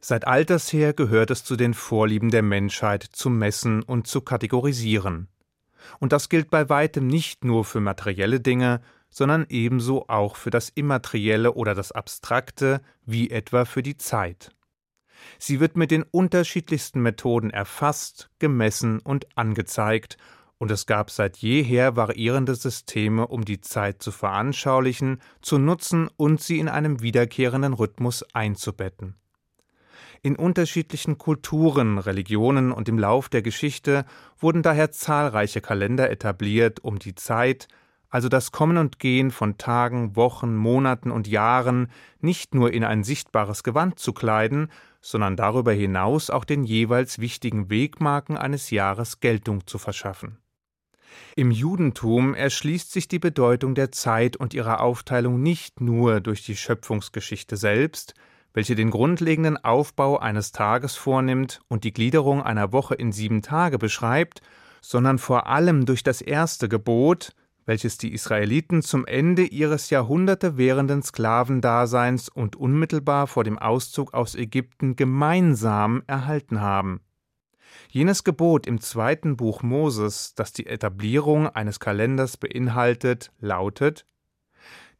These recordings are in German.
Seit alters her gehört es zu den Vorlieben der Menschheit, zu messen und zu kategorisieren. Und das gilt bei weitem nicht nur für materielle Dinge, sondern ebenso auch für das Immaterielle oder das Abstrakte, wie etwa für die Zeit. Sie wird mit den unterschiedlichsten Methoden erfasst, gemessen und angezeigt, und es gab seit jeher variierende Systeme, um die Zeit zu veranschaulichen, zu nutzen und sie in einem wiederkehrenden Rhythmus einzubetten. In unterschiedlichen Kulturen, Religionen und im Lauf der Geschichte wurden daher zahlreiche Kalender etabliert, um die Zeit, also das Kommen und Gehen von Tagen, Wochen, Monaten und Jahren nicht nur in ein sichtbares Gewand zu kleiden, sondern darüber hinaus auch den jeweils wichtigen Wegmarken eines Jahres Geltung zu verschaffen. Im Judentum erschließt sich die Bedeutung der Zeit und ihrer Aufteilung nicht nur durch die Schöpfungsgeschichte selbst, welche den grundlegenden Aufbau eines Tages vornimmt und die Gliederung einer Woche in sieben Tage beschreibt, sondern vor allem durch das erste Gebot, welches die Israeliten zum Ende ihres Jahrhunderte währenden Sklavendaseins und unmittelbar vor dem Auszug aus Ägypten gemeinsam erhalten haben. Jenes Gebot im zweiten Buch Moses, das die Etablierung eines Kalenders beinhaltet, lautet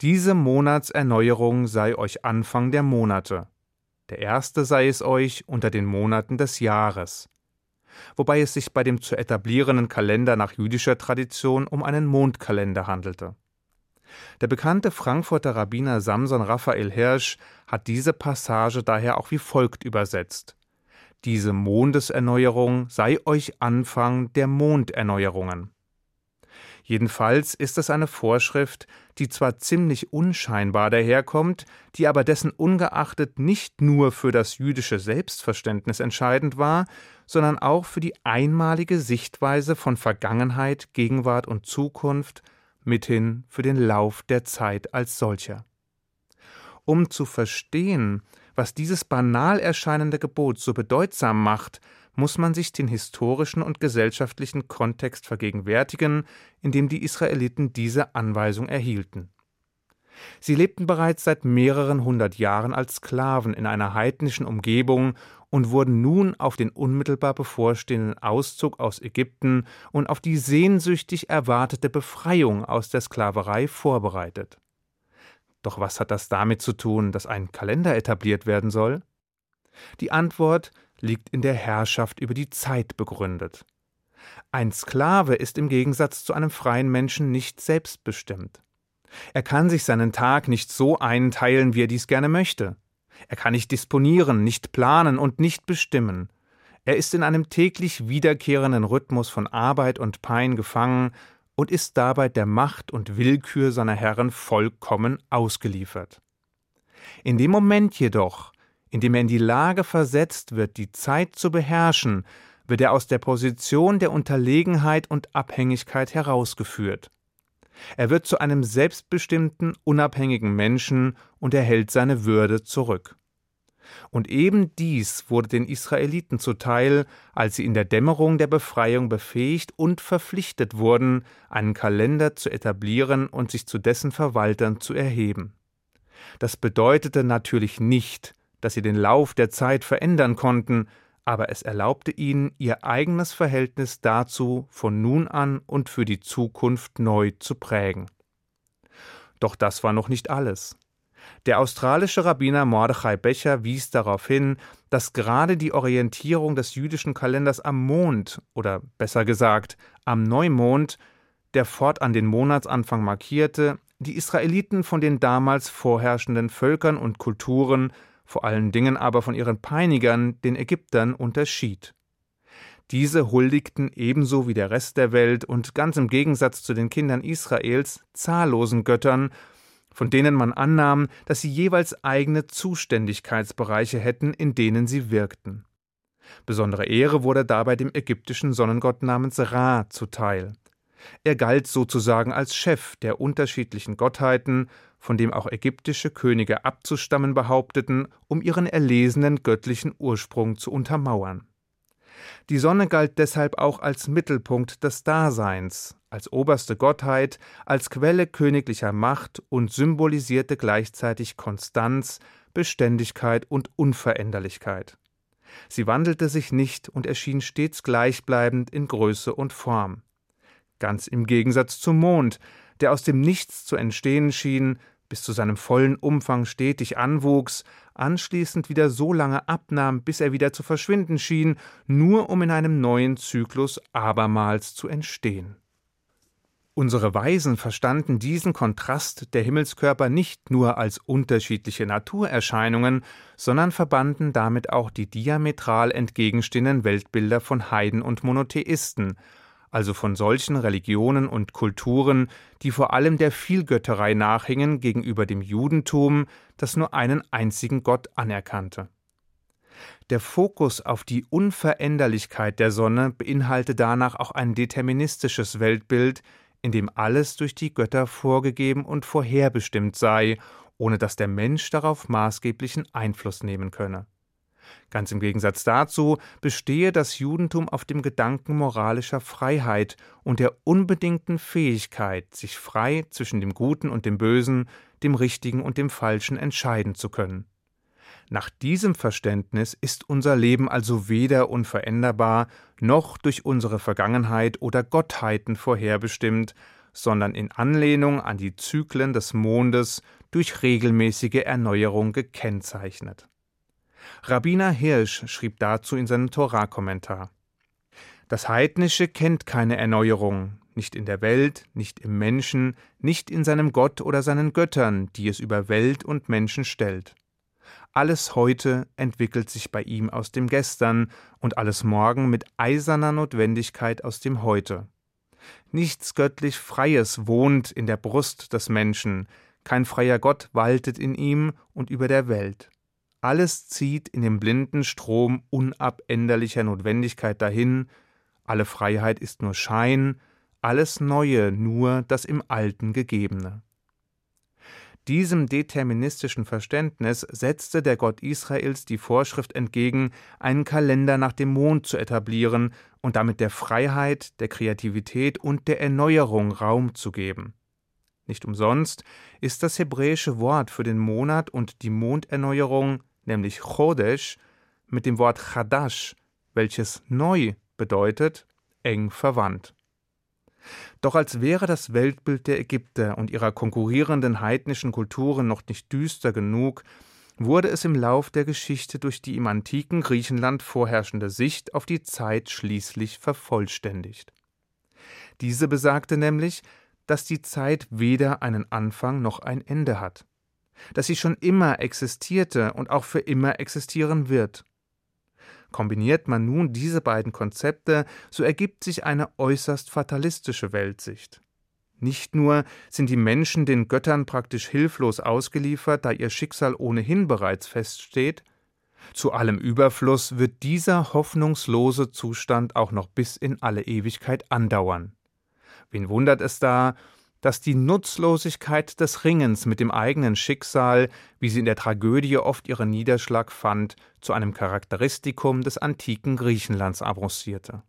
Diese Monatserneuerung sei euch Anfang der Monate. Der erste sei es euch unter den Monaten des Jahres wobei es sich bei dem zu etablierenden Kalender nach jüdischer Tradition um einen Mondkalender handelte. Der bekannte Frankfurter Rabbiner Samson Raphael Hirsch hat diese Passage daher auch wie folgt übersetzt Diese Mondeserneuerung sei euch Anfang der Monderneuerungen. Jedenfalls ist es eine Vorschrift, die zwar ziemlich unscheinbar daherkommt, die aber dessen ungeachtet nicht nur für das jüdische Selbstverständnis entscheidend war, sondern auch für die einmalige Sichtweise von Vergangenheit, Gegenwart und Zukunft, mithin für den Lauf der Zeit als solcher. Um zu verstehen, was dieses banal erscheinende Gebot so bedeutsam macht, muss man sich den historischen und gesellschaftlichen Kontext vergegenwärtigen, in dem die Israeliten diese Anweisung erhielten. Sie lebten bereits seit mehreren hundert Jahren als Sklaven in einer heidnischen Umgebung und wurden nun auf den unmittelbar bevorstehenden Auszug aus Ägypten und auf die sehnsüchtig erwartete Befreiung aus der Sklaverei vorbereitet. Doch was hat das damit zu tun, dass ein Kalender etabliert werden soll? Die Antwort liegt in der Herrschaft über die Zeit begründet. Ein Sklave ist im Gegensatz zu einem freien Menschen nicht selbstbestimmt. Er kann sich seinen Tag nicht so einteilen, wie er dies gerne möchte. Er kann nicht disponieren, nicht planen und nicht bestimmen. Er ist in einem täglich wiederkehrenden Rhythmus von Arbeit und Pein gefangen und ist dabei der Macht und Willkür seiner Herren vollkommen ausgeliefert. In dem Moment jedoch, indem er in die Lage versetzt wird, die Zeit zu beherrschen, wird er aus der Position der Unterlegenheit und Abhängigkeit herausgeführt. Er wird zu einem selbstbestimmten, unabhängigen Menschen und erhält seine Würde zurück. Und eben dies wurde den Israeliten zuteil, als sie in der Dämmerung der Befreiung befähigt und verpflichtet wurden, einen Kalender zu etablieren und sich zu dessen Verwaltern zu erheben. Das bedeutete natürlich nicht, dass sie den Lauf der Zeit verändern konnten, aber es erlaubte ihnen, ihr eigenes Verhältnis dazu von nun an und für die Zukunft neu zu prägen. Doch das war noch nicht alles. Der australische Rabbiner Mordechai Becher wies darauf hin, dass gerade die Orientierung des jüdischen Kalenders am Mond oder besser gesagt am Neumond, der fortan den Monatsanfang markierte, die Israeliten von den damals vorherrschenden Völkern und Kulturen vor allen Dingen aber von ihren Peinigern, den Ägyptern, unterschied. Diese huldigten ebenso wie der Rest der Welt und ganz im Gegensatz zu den Kindern Israels zahllosen Göttern, von denen man annahm, dass sie jeweils eigene Zuständigkeitsbereiche hätten, in denen sie wirkten. Besondere Ehre wurde dabei dem ägyptischen Sonnengott namens Ra zuteil. Er galt sozusagen als Chef der unterschiedlichen Gottheiten von dem auch ägyptische Könige abzustammen behaupteten, um ihren erlesenen göttlichen Ursprung zu untermauern. Die Sonne galt deshalb auch als Mittelpunkt des Daseins, als oberste Gottheit, als Quelle königlicher Macht und symbolisierte gleichzeitig Konstanz, Beständigkeit und Unveränderlichkeit. Sie wandelte sich nicht und erschien stets gleichbleibend in Größe und Form. Ganz im Gegensatz zum Mond, der aus dem Nichts zu entstehen schien, bis zu seinem vollen Umfang stetig anwuchs, anschließend wieder so lange abnahm, bis er wieder zu verschwinden schien, nur um in einem neuen Zyklus abermals zu entstehen. Unsere Weisen verstanden diesen Kontrast der Himmelskörper nicht nur als unterschiedliche Naturerscheinungen, sondern verbanden damit auch die diametral entgegenstehenden Weltbilder von Heiden und Monotheisten, also von solchen Religionen und Kulturen, die vor allem der Vielgötterei nachhingen gegenüber dem Judentum, das nur einen einzigen Gott anerkannte. Der Fokus auf die Unveränderlichkeit der Sonne beinhalte danach auch ein deterministisches Weltbild, in dem alles durch die Götter vorgegeben und vorherbestimmt sei, ohne dass der Mensch darauf maßgeblichen Einfluss nehmen könne. Ganz im Gegensatz dazu bestehe das Judentum auf dem Gedanken moralischer Freiheit und der unbedingten Fähigkeit, sich frei zwischen dem Guten und dem Bösen, dem Richtigen und dem Falschen entscheiden zu können. Nach diesem Verständnis ist unser Leben also weder unveränderbar noch durch unsere Vergangenheit oder Gottheiten vorherbestimmt, sondern in Anlehnung an die Zyklen des Mondes durch regelmäßige Erneuerung gekennzeichnet. Rabbiner Hirsch schrieb dazu in seinem Torah-Kommentar: Das Heidnische kennt keine Erneuerung, nicht in der Welt, nicht im Menschen, nicht in seinem Gott oder seinen Göttern, die es über Welt und Menschen stellt. Alles heute entwickelt sich bei ihm aus dem Gestern und alles Morgen mit eiserner Notwendigkeit aus dem Heute. Nichts göttlich Freies wohnt in der Brust des Menschen, kein freier Gott waltet in ihm und über der Welt. Alles zieht in dem blinden Strom unabänderlicher Notwendigkeit dahin, alle Freiheit ist nur Schein, alles Neue nur das im Alten Gegebene. Diesem deterministischen Verständnis setzte der Gott Israels die Vorschrift entgegen, einen Kalender nach dem Mond zu etablieren und damit der Freiheit, der Kreativität und der Erneuerung Raum zu geben. Nicht umsonst ist das hebräische Wort für den Monat und die Monderneuerung, nämlich Chodesh, mit dem Wort Chadash, welches neu bedeutet, eng verwandt. Doch als wäre das Weltbild der Ägypter und ihrer konkurrierenden heidnischen Kulturen noch nicht düster genug, wurde es im Lauf der Geschichte durch die im antiken Griechenland vorherrschende Sicht auf die Zeit schließlich vervollständigt. Diese besagte nämlich, dass die Zeit weder einen Anfang noch ein Ende hat, dass sie schon immer existierte und auch für immer existieren wird. Kombiniert man nun diese beiden Konzepte, so ergibt sich eine äußerst fatalistische Weltsicht. Nicht nur sind die Menschen den Göttern praktisch hilflos ausgeliefert, da ihr Schicksal ohnehin bereits feststeht, zu allem Überfluss wird dieser hoffnungslose Zustand auch noch bis in alle Ewigkeit andauern. Wen wundert es da, dass die Nutzlosigkeit des Ringens mit dem eigenen Schicksal, wie sie in der Tragödie oft ihren Niederschlag fand, zu einem Charakteristikum des antiken Griechenlands avancierte.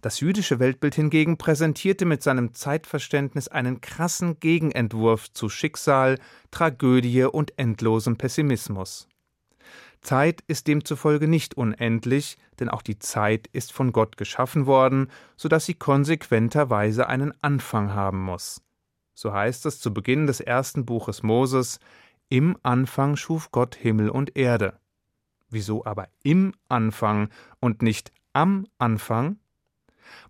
Das jüdische Weltbild hingegen präsentierte mit seinem Zeitverständnis einen krassen Gegenentwurf zu Schicksal, Tragödie und endlosem Pessimismus. Zeit ist demzufolge nicht unendlich, denn auch die Zeit ist von Gott geschaffen worden, so dass sie konsequenterweise einen Anfang haben muss. So heißt es zu Beginn des ersten Buches Moses Im Anfang schuf Gott Himmel und Erde. Wieso aber im Anfang und nicht am Anfang?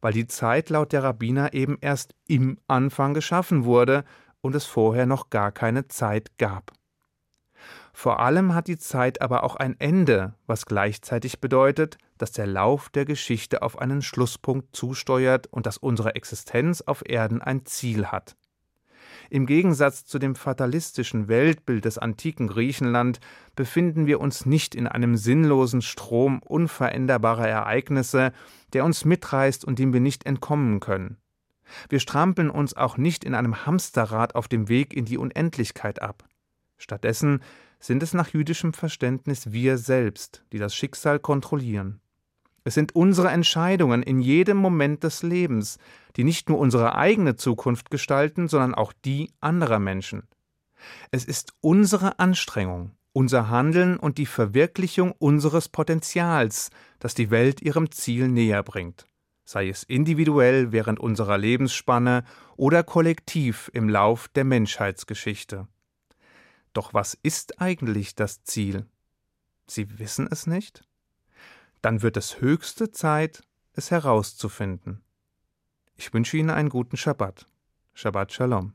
Weil die Zeit laut der Rabbiner eben erst im Anfang geschaffen wurde und es vorher noch gar keine Zeit gab. Vor allem hat die Zeit aber auch ein Ende, was gleichzeitig bedeutet, dass der Lauf der Geschichte auf einen Schlusspunkt zusteuert und dass unsere Existenz auf Erden ein Ziel hat. Im Gegensatz zu dem fatalistischen Weltbild des antiken Griechenland befinden wir uns nicht in einem sinnlosen Strom unveränderbarer Ereignisse, der uns mitreißt und dem wir nicht entkommen können. Wir strampeln uns auch nicht in einem Hamsterrad auf dem Weg in die Unendlichkeit ab. Stattdessen sind es nach jüdischem Verständnis wir selbst, die das Schicksal kontrollieren. Es sind unsere Entscheidungen in jedem Moment des Lebens, die nicht nur unsere eigene Zukunft gestalten, sondern auch die anderer Menschen. Es ist unsere Anstrengung, unser Handeln und die Verwirklichung unseres Potenzials, das die Welt ihrem Ziel näher bringt, sei es individuell während unserer Lebensspanne oder kollektiv im Lauf der Menschheitsgeschichte. Doch was ist eigentlich das Ziel? Sie wissen es nicht? Dann wird es höchste Zeit, es herauszufinden. Ich wünsche Ihnen einen guten Schabbat. Shabbat Shalom.